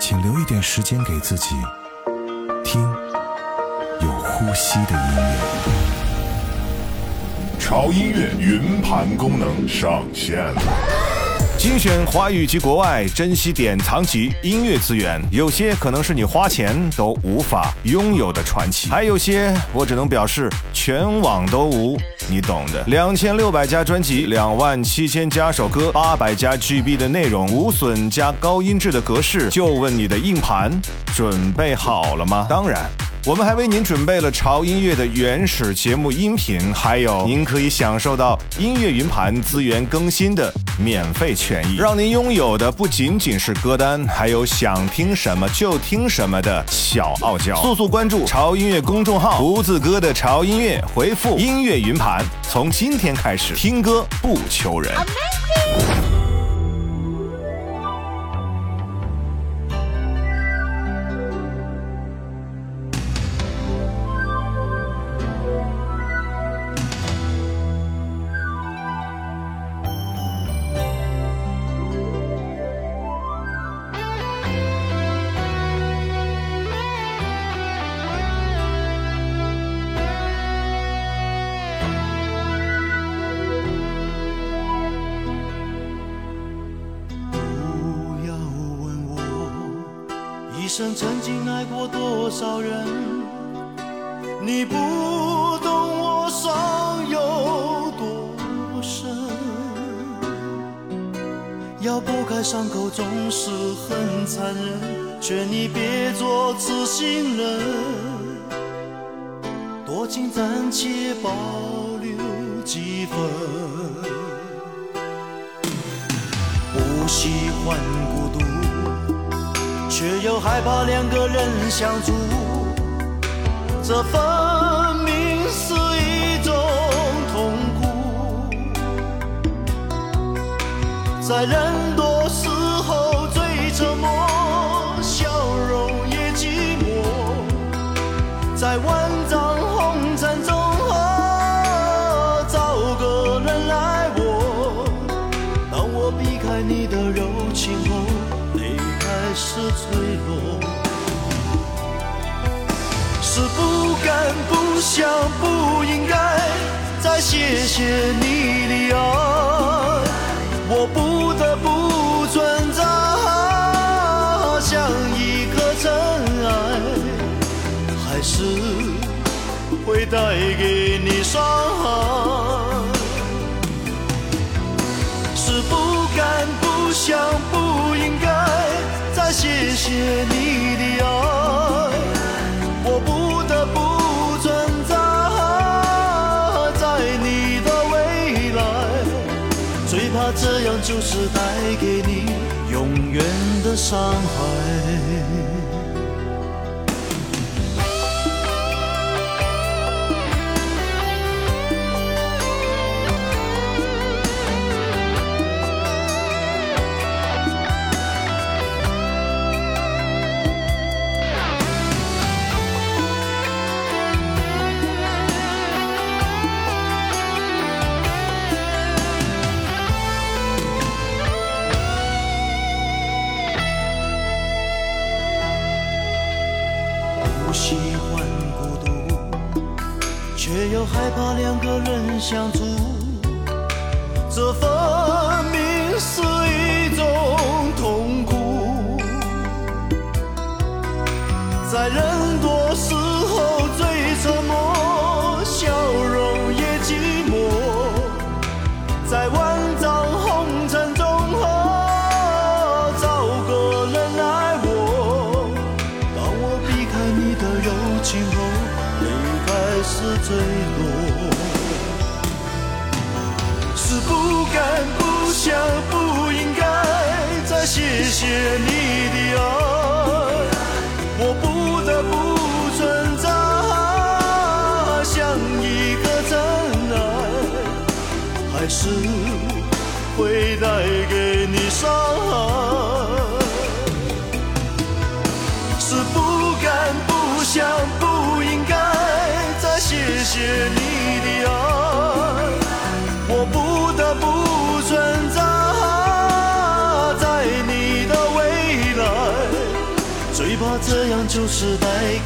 请留一点时间给自己，听有呼吸的音乐。潮音乐云盘功能上线了。精选华语及国外珍稀典藏级音乐资源，有些可能是你花钱都无法拥有的传奇，还有些我只能表示全网都无，你懂的。两千六百家专辑，两万七千加首歌，八百加 GB 的内容，无损加高音质的格式，就问你的硬盘准备好了吗？当然。我们还为您准备了潮音乐的原始节目音频，还有您可以享受到音乐云盘资源更新的免费权益，让您拥有的不仅仅是歌单，还有想听什么就听什么的小傲娇。速速关注潮音乐公众号，胡子哥的潮音乐，回复音乐云盘，从今天开始听歌不求人。不想、不应该再谢谢你的爱，我不得不存在，像一颗尘埃，还是会带给你伤害。是不敢、不想、不应该再谢谢你的爱，我不得不伤害。又害怕两个人相处，这分明是谢谢你的爱，我不得不存在，像一个真爱，还是会带给你伤害，是不敢不想，不应该再谢谢你。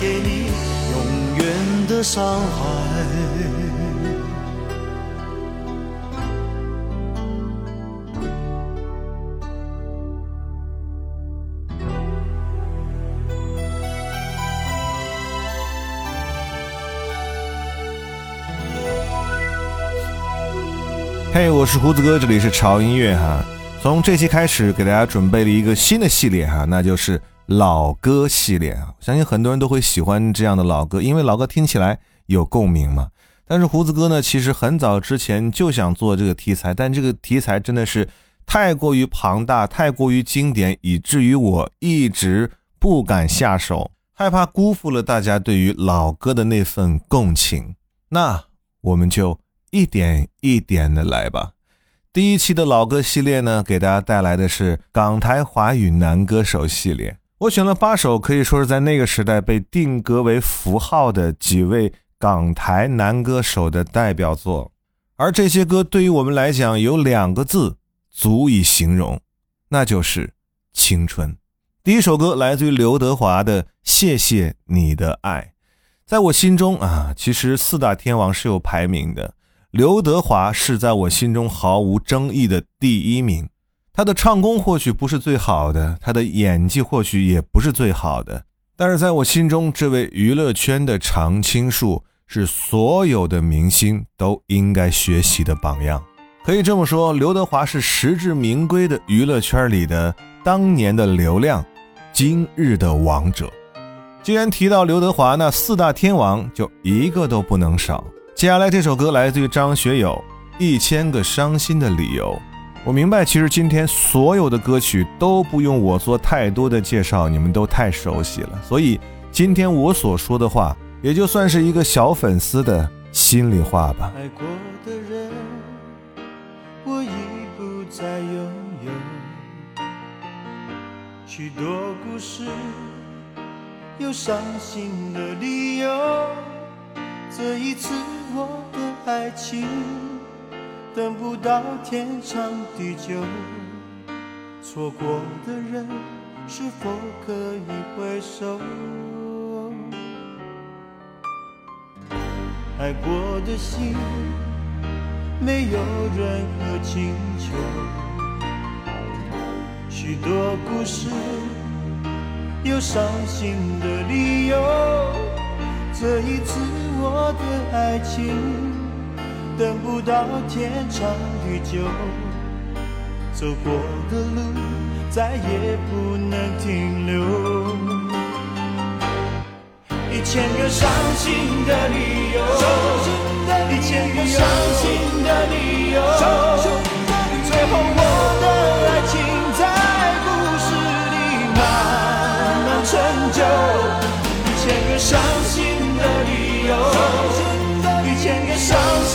给你永远的伤害。嘿，我是胡子哥，这里是潮音乐哈。从这期开始，给大家准备了一个新的系列哈，那就是老歌系列啊。相信很多人都会喜欢这样的老歌，因为老歌听起来有共鸣嘛。但是胡子哥呢，其实很早之前就想做这个题材，但这个题材真的是太过于庞大、太过于经典，以至于我一直不敢下手，害怕辜负了大家对于老歌的那份共情。那我们就。一点一点的来吧。第一期的老歌系列呢，给大家带来的是港台华语男歌手系列。我选了八首，可以说是在那个时代被定格为符号的几位港台男歌手的代表作。而这些歌对于我们来讲，有两个字足以形容，那就是青春。第一首歌来自于刘德华的《谢谢你的爱》。在我心中啊，其实四大天王是有排名的。刘德华是在我心中毫无争议的第一名，他的唱功或许不是最好的，他的演技或许也不是最好的，但是在我心中，这位娱乐圈的常青树是所有的明星都应该学习的榜样。可以这么说，刘德华是实至名归的娱乐圈里的当年的流量，今日的王者。既然提到刘德华，那四大天王就一个都不能少。接下来这首歌来自于张学友，《一千个伤心的理由》。我明白，其实今天所有的歌曲都不用我做太多的介绍，你们都太熟悉了。所以今天我所说的话，也就算是一个小粉丝的心里话吧。爱过的人，我已不再拥有。许多故事，有伤心的理由。这一次。我的爱情等不到天长地久，错过的人是否可以回首？爱过的心没有任何请求，许多故事有伤心的理由，这一次。我的爱情等不到天长地久，走过的路再也不能停留。一千个伤心的理由，一千个伤心的理由，最后我的爱情在故事里慢慢成就。一千个伤心。的理由，一千个伤心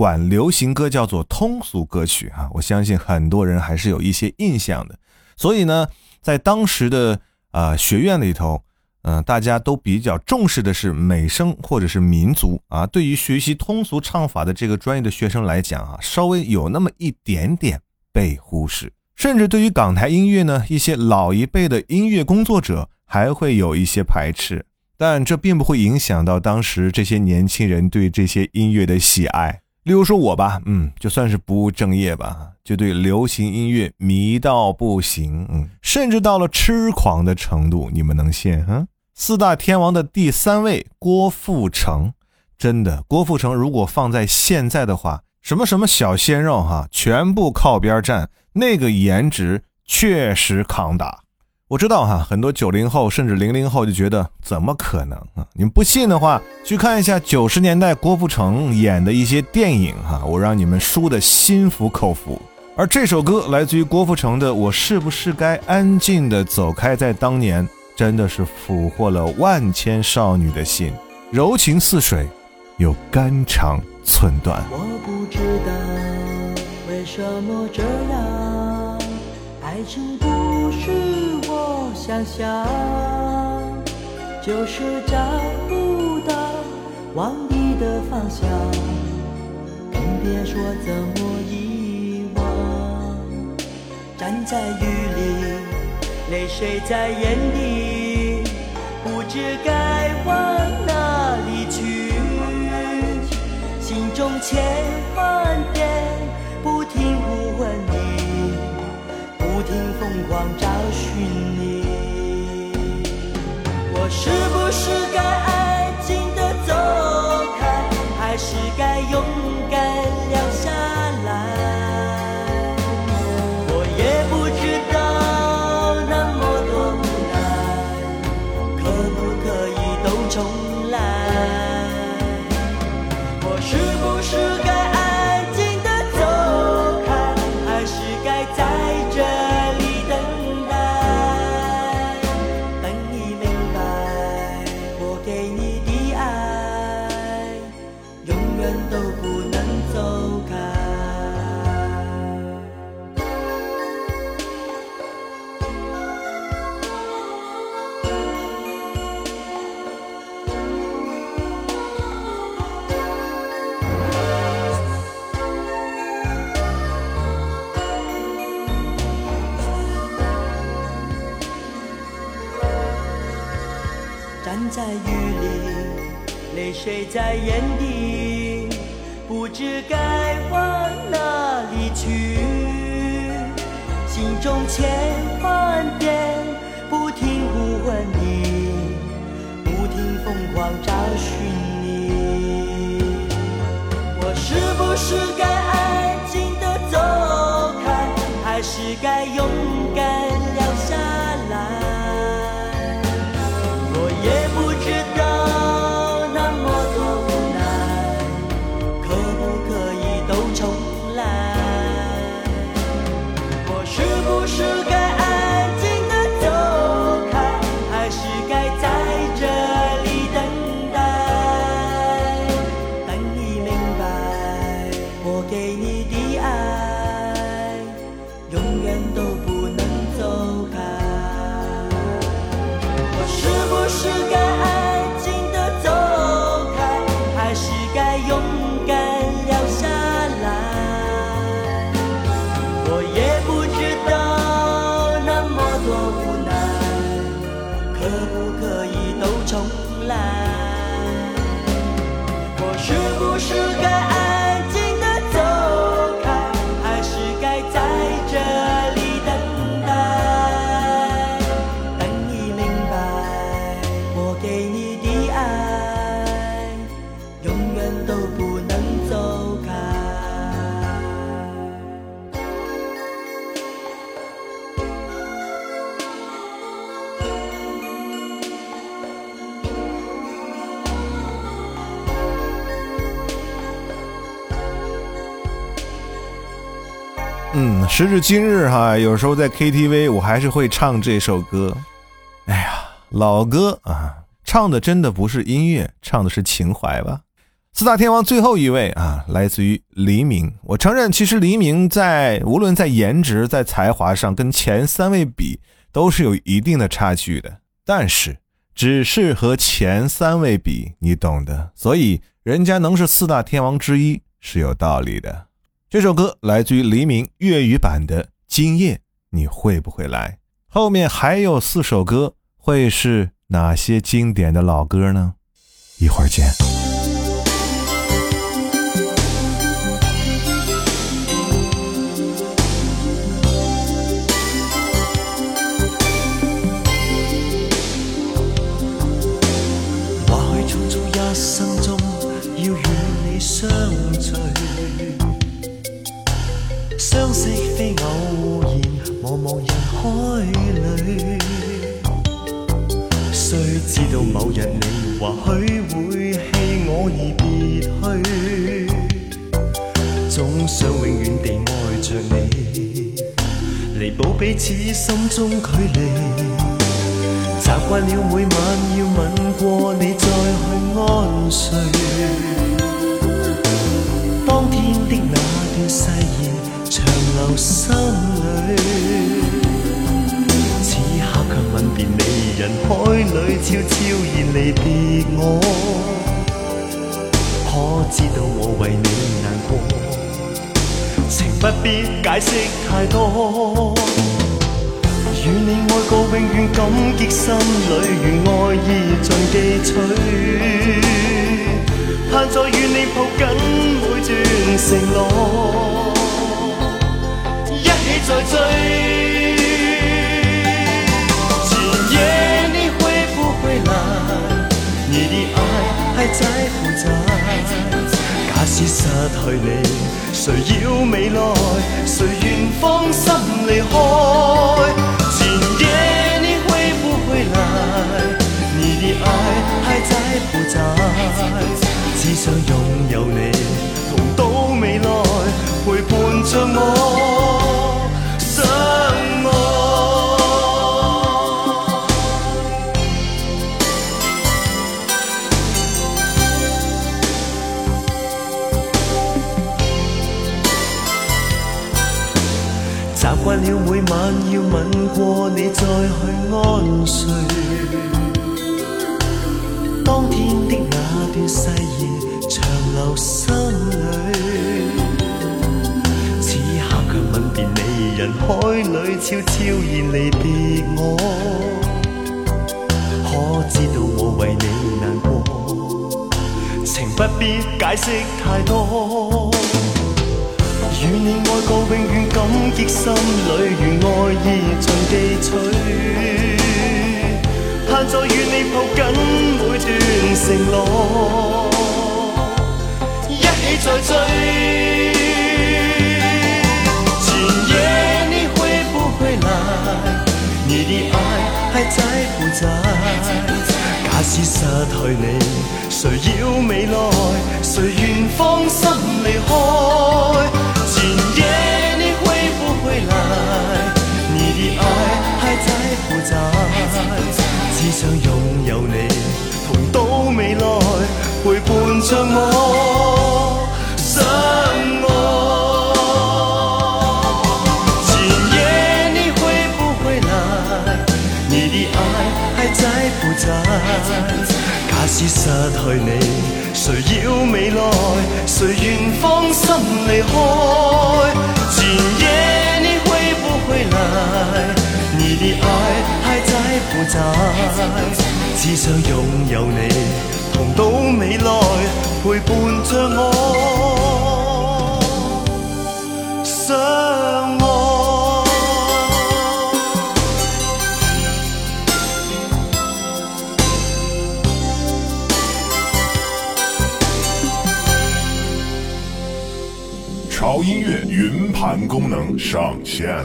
管流行歌叫做通俗歌曲啊，我相信很多人还是有一些印象的。所以呢，在当时的啊学院里头，嗯，大家都比较重视的是美声或者是民族啊。对于学习通俗唱法的这个专业的学生来讲啊，稍微有那么一点点被忽视。甚至对于港台音乐呢，一些老一辈的音乐工作者还会有一些排斥。但这并不会影响到当时这些年轻人对这些音乐的喜爱。例如说我吧，嗯，就算是不务正业吧，就对流行音乐迷到不行，嗯，甚至到了痴狂的程度。你们能信？嗯，四大天王的第三位郭富城，真的，郭富城如果放在现在的话，什么什么小鲜肉哈，全部靠边站，那个颜值确实抗打。我知道哈，很多九零后甚至零零后就觉得怎么可能啊？你们不信的话，去看一下九十年代郭富城演的一些电影哈，我让你们输的心服口服。而这首歌来自于郭富城的《我是不是该安静的走开》，在当年真的是俘获了万千少女的心，柔情似水，又肝肠寸断。我不知道为什么这样，爱情不是。想想，就是找不到往你的方向，更别说怎么遗忘。站在雨里，泪水在眼底，不知该往哪里去，心中千万遍不停呼唤你，不停疯狂找寻是不是该安静的走开，还是该勇敢在眼底，不知该嗯，时至今日哈，有时候在 KTV 我还是会唱这首歌。哎呀，老歌啊，唱的真的不是音乐，唱的是情怀吧。四大天王最后一位啊，来自于黎明。我承认，其实黎明在无论在颜值、在才华上，跟前三位比都是有一定的差距的。但是，只是和前三位比，你懂的。所以，人家能是四大天王之一是有道理的。这首歌来自于黎明粤语版的《今夜你会不会来》。后面还有四首歌，会是哪些经典的老歌呢？一会儿见。茫茫人海里，虽知道某日你或许会弃我而别去，总想永远地爱着你，弥补彼此心中距离。习惯了每晚要吻过你再去安睡，心里，此刻却吻别你，人海里悄悄然离别我。可知道我为你难过，情不必解释太多。与你爱过，永远感激心里，愿爱意尽记取。盼再与你抱紧每段承诺。在追，今夜你会不会来？你的爱还在不在？假使失去你，谁要未来？谁愿放心离开？今夜你会不会来？你的爱还在不在？只想拥有你，同到未来，陪伴着我。惯了每晚要吻过你再去安睡，当天的那段誓言长留心里。此刻却吻别你，人海里悄悄然离别我。可知道我为你难过，情不必解释太多。与你爱过，永远感激心里，如爱意尽记取。盼再与你抱紧每段承诺，一起再追。今夜你会不会来？你的爱还在不在？假使失去你，谁要未来？谁愿芳心离开夜你会不会来？谁愿放心离开？只想拥有你，同到未来，陪伴着我，相爱。今夜你会不会来？你的爱还在不在？假使失去你，谁要未来？谁愿放心离开？在？只想拥有你，同到未来，陪伴着我，相爱。超音乐云盘功能上线。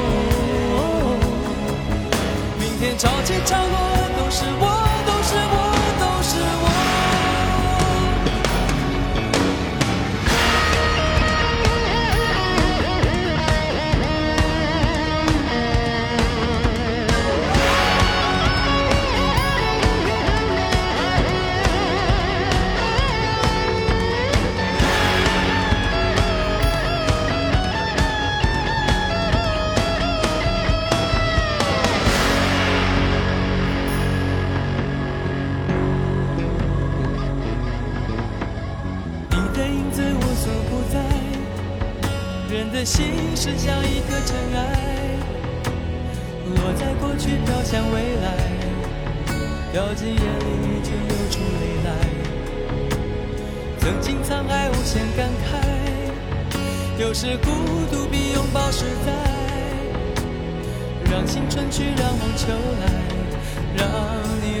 天潮起潮落，都是我，心是像一颗尘埃，落在过去飘向未来，掉进眼里就流出泪来。曾经沧海无限感慨，有时孤独比拥抱实在。让青春去，让梦秋来，让你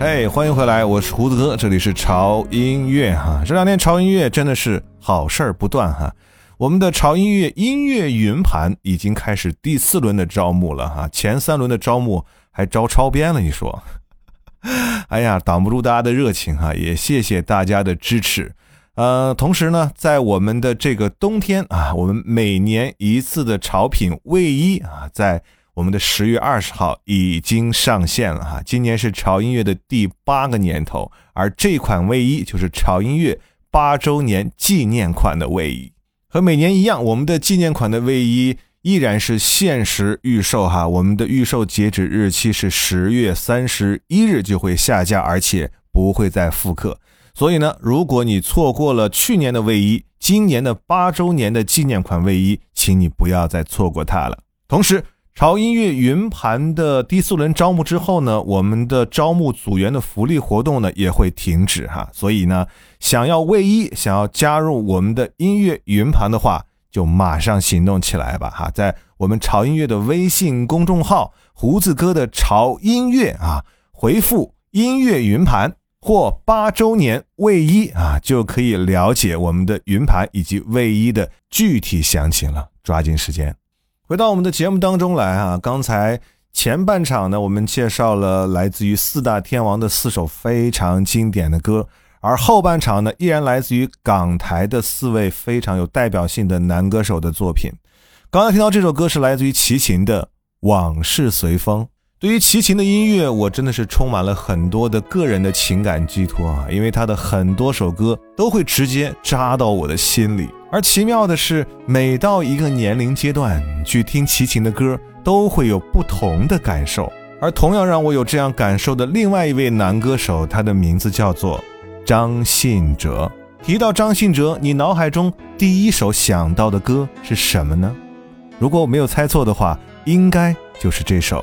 哎，欢迎回来，我是胡子哥，这里是潮音乐哈。这两天潮音乐真的是好事儿不断哈。我们的潮音乐音乐云盘已经开始第四轮的招募了哈，前三轮的招募还招超编了，你说？哎呀，挡不住大家的热情哈，也谢谢大家的支持。呃，同时呢，在我们的这个冬天啊，我们每年一次的潮品卫衣啊，在。我们的十月二十号已经上线了哈，今年是潮音乐的第八个年头，而这款卫衣就是潮音乐八周年纪念款的卫衣。和每年一样，我们的纪念款的卫衣依然是限时预售哈，我们的预售截止日期是十月三十一日就会下架，而且不会再复刻。所以呢，如果你错过了去年的卫衣，今年的八周年的纪念款卫衣，请你不要再错过它了。同时，潮音乐云盘的第四轮招募之后呢，我们的招募组员的福利活动呢也会停止。哈，所以呢，想要卫衣、想要加入我们的音乐云盘的话，就马上行动起来吧。哈，在我们潮音乐的微信公众号“胡子哥的潮音乐”啊，回复“音乐云盘”或八周年卫衣啊，就可以了解我们的云盘以及卫衣的具体详情了，抓紧时间。回到我们的节目当中来啊！刚才前半场呢，我们介绍了来自于四大天王的四首非常经典的歌，而后半场呢，依然来自于港台的四位非常有代表性的男歌手的作品。刚才听到这首歌是来自于齐秦的《往事随风》。对于齐秦的音乐，我真的是充满了很多的个人的情感寄托啊，因为他的很多首歌都会直接扎到我的心里。而奇妙的是，每到一个年龄阶段去听齐秦的歌，都会有不同的感受。而同样让我有这样感受的另外一位男歌手，他的名字叫做张信哲。提到张信哲，你脑海中第一首想到的歌是什么呢？如果我没有猜错的话，应该就是这首。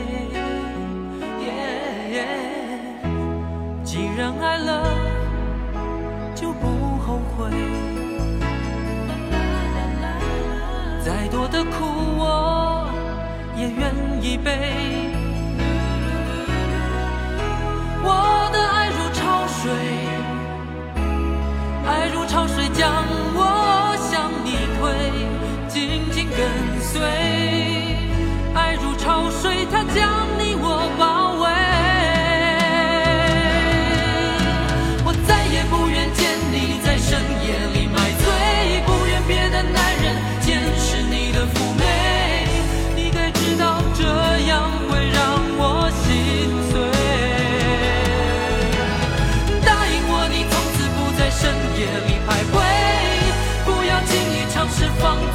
爱了，就不后悔。再多的苦，我也愿意背。我的爱如潮水，爱如潮水将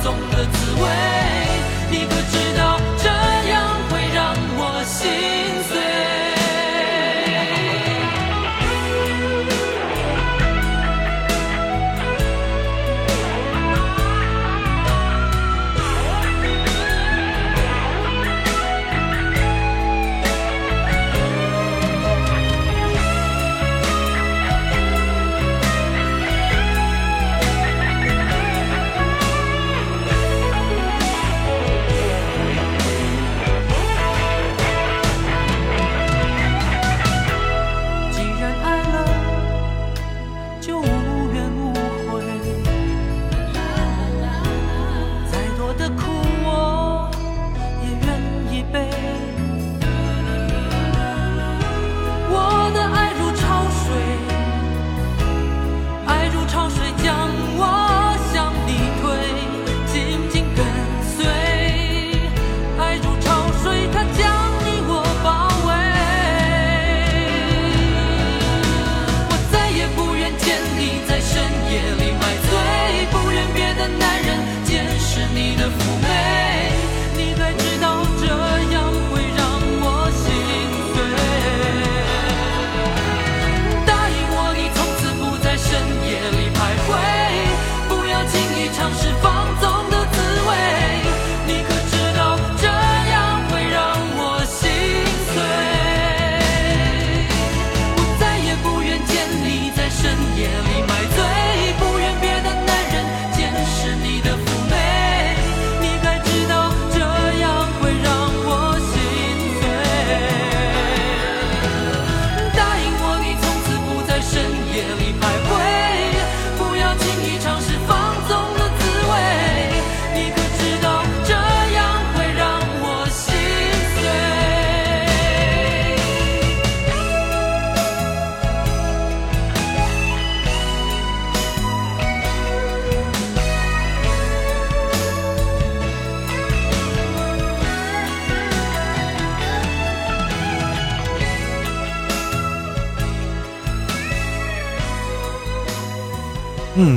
中的滋味。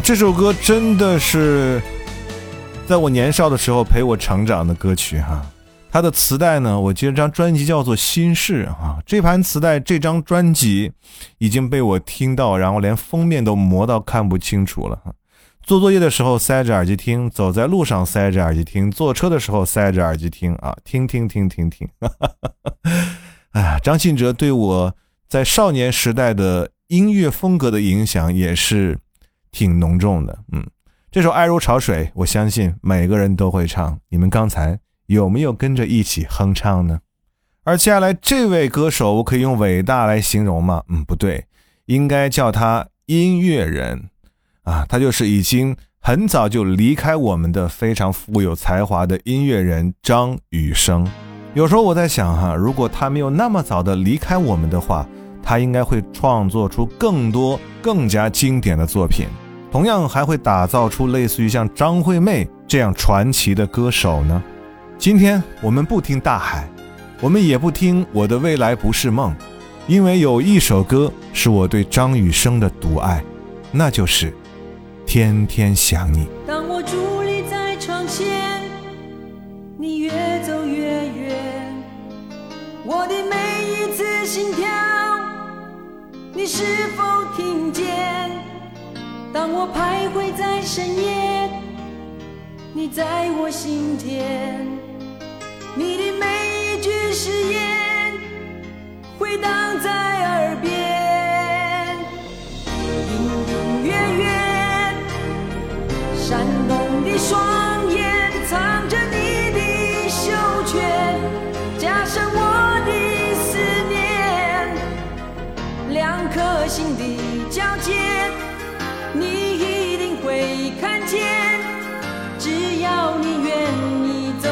这首歌真的是在我年少的时候陪我成长的歌曲哈。它的磁带呢，我记得这张专辑叫做《心事》啊。这盘磁带这张专辑已经被我听到，然后连封面都磨到看不清楚了。做作业的时候塞着耳机听，走在路上塞着耳机听，坐车的时候塞着耳机听啊，听听听听听。哎呀，张信哲对我在少年时代的音乐风格的影响也是挺浓重的。嗯，这首《爱如潮水》，我相信每个人都会唱。你们刚才有没有跟着一起哼唱呢？而接下来这位歌手，我可以用伟大来形容吗？嗯，不对，应该叫他音乐人。啊，他就是已经很早就离开我们的非常富有才华的音乐人张雨生。有时候我在想哈，如果他没有那么早的离开我们的话，他应该会创作出更多更加经典的作品，同样还会打造出类似于像张惠妹这样传奇的歌手呢。今天我们不听大海，我们也不听我的未来不是梦，因为有一首歌是我对张雨生的独爱，那就是。天天想你。当我伫立在窗前，你越走越远，我的美你是否听见？当我徘徊在深夜，你在我心田，你的每一句誓言回荡在耳边。隐隐约约闪动的双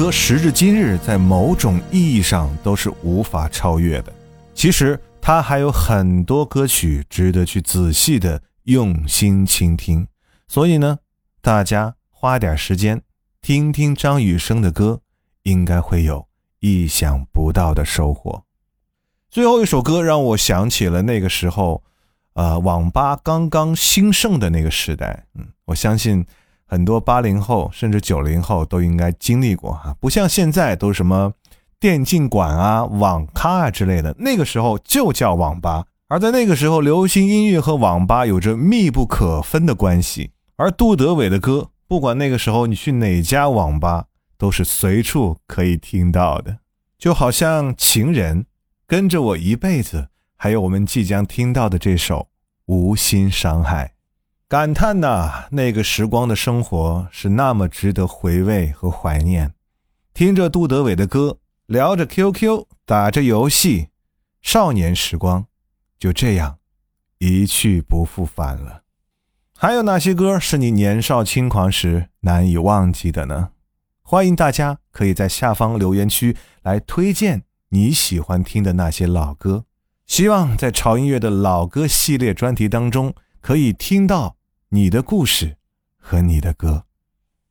歌时至今日，在某种意义上都是无法超越的。其实，他还有很多歌曲值得去仔细的用心倾听。所以呢，大家花点时间听听张雨生的歌，应该会有意想不到的收获。最后一首歌让我想起了那个时候，呃，网吧刚刚兴盛的那个时代。嗯，我相信很多八零后甚至九零后都应该经历过哈，不像现在都什么电竞馆啊、网咖啊之类的，那个时候就叫网吧。而在那个时候，流行音乐和网吧有着密不可分的关系。而杜德伟的歌，不管那个时候你去哪家网吧，都是随处可以听到的，就好像《情人》。跟着我一辈子，还有我们即将听到的这首《无心伤害》，感叹呐，那个时光的生活是那么值得回味和怀念。听着杜德伟的歌，聊着 QQ，打着游戏，少年时光就这样一去不复返了。还有哪些歌是你年少轻狂时难以忘记的呢？欢迎大家可以在下方留言区来推荐。你喜欢听的那些老歌，希望在潮音乐的老歌系列专题当中可以听到你的故事和你的歌。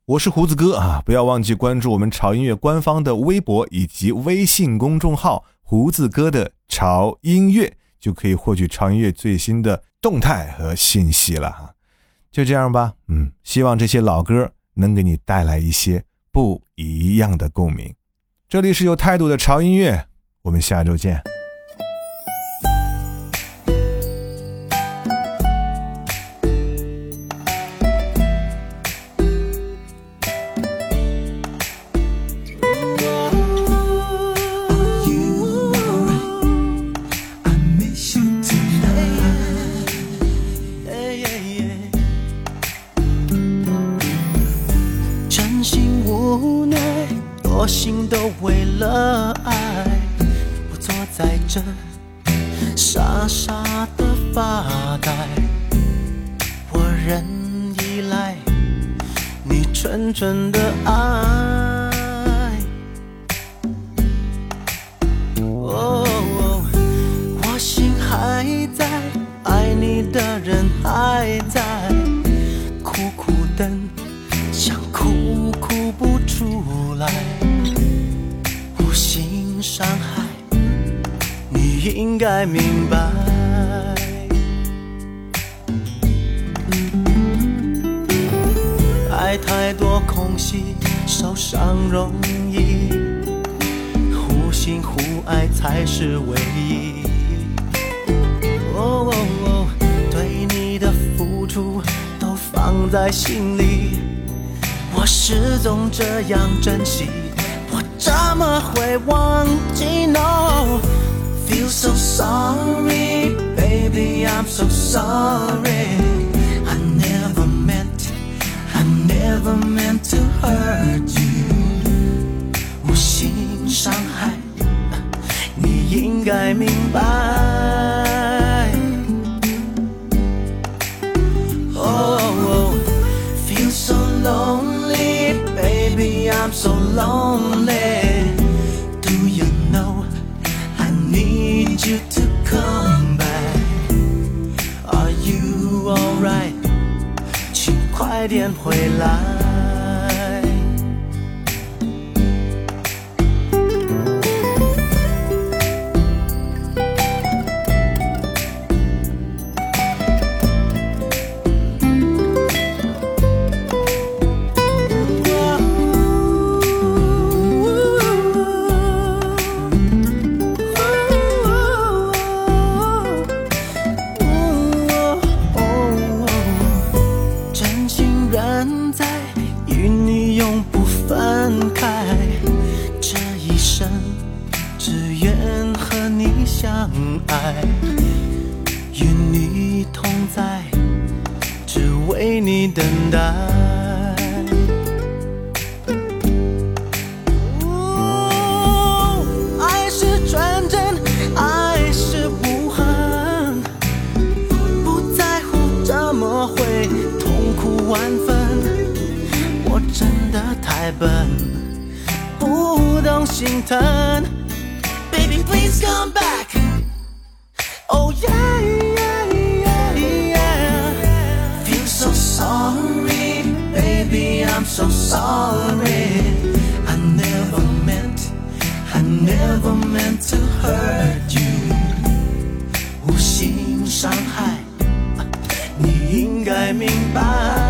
我是胡子哥啊，不要忘记关注我们潮音乐官方的微博以及微信公众号“胡子哥的潮音乐”，就可以获取潮音乐最新的动态和信息了哈。就这样吧，嗯，希望这些老歌能给你带来一些不一样的共鸣。这里是有态度的潮音乐。我们下周见。互信互爱才是唯一。哦，对你的付出都放在心里，我始终这样珍惜，我怎么会忘记？No。feel so sorry, baby, I'm so sorry. I never meant, I never meant to hurt you. 应该明白。Oh, feel so lonely, baby, I'm so lonely. you to come back. Are you alright？请快点回来。 存在与你永不分开这一生只愿和你相爱与你同在只为你等待。心疼，Baby please come back，Oh yeah yeah yeah yeah，Feel so sorry，Baby I'm so sorry，I never meant，I never meant to hurt you，无心伤害，你应该明白。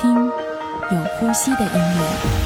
听有呼吸的音乐。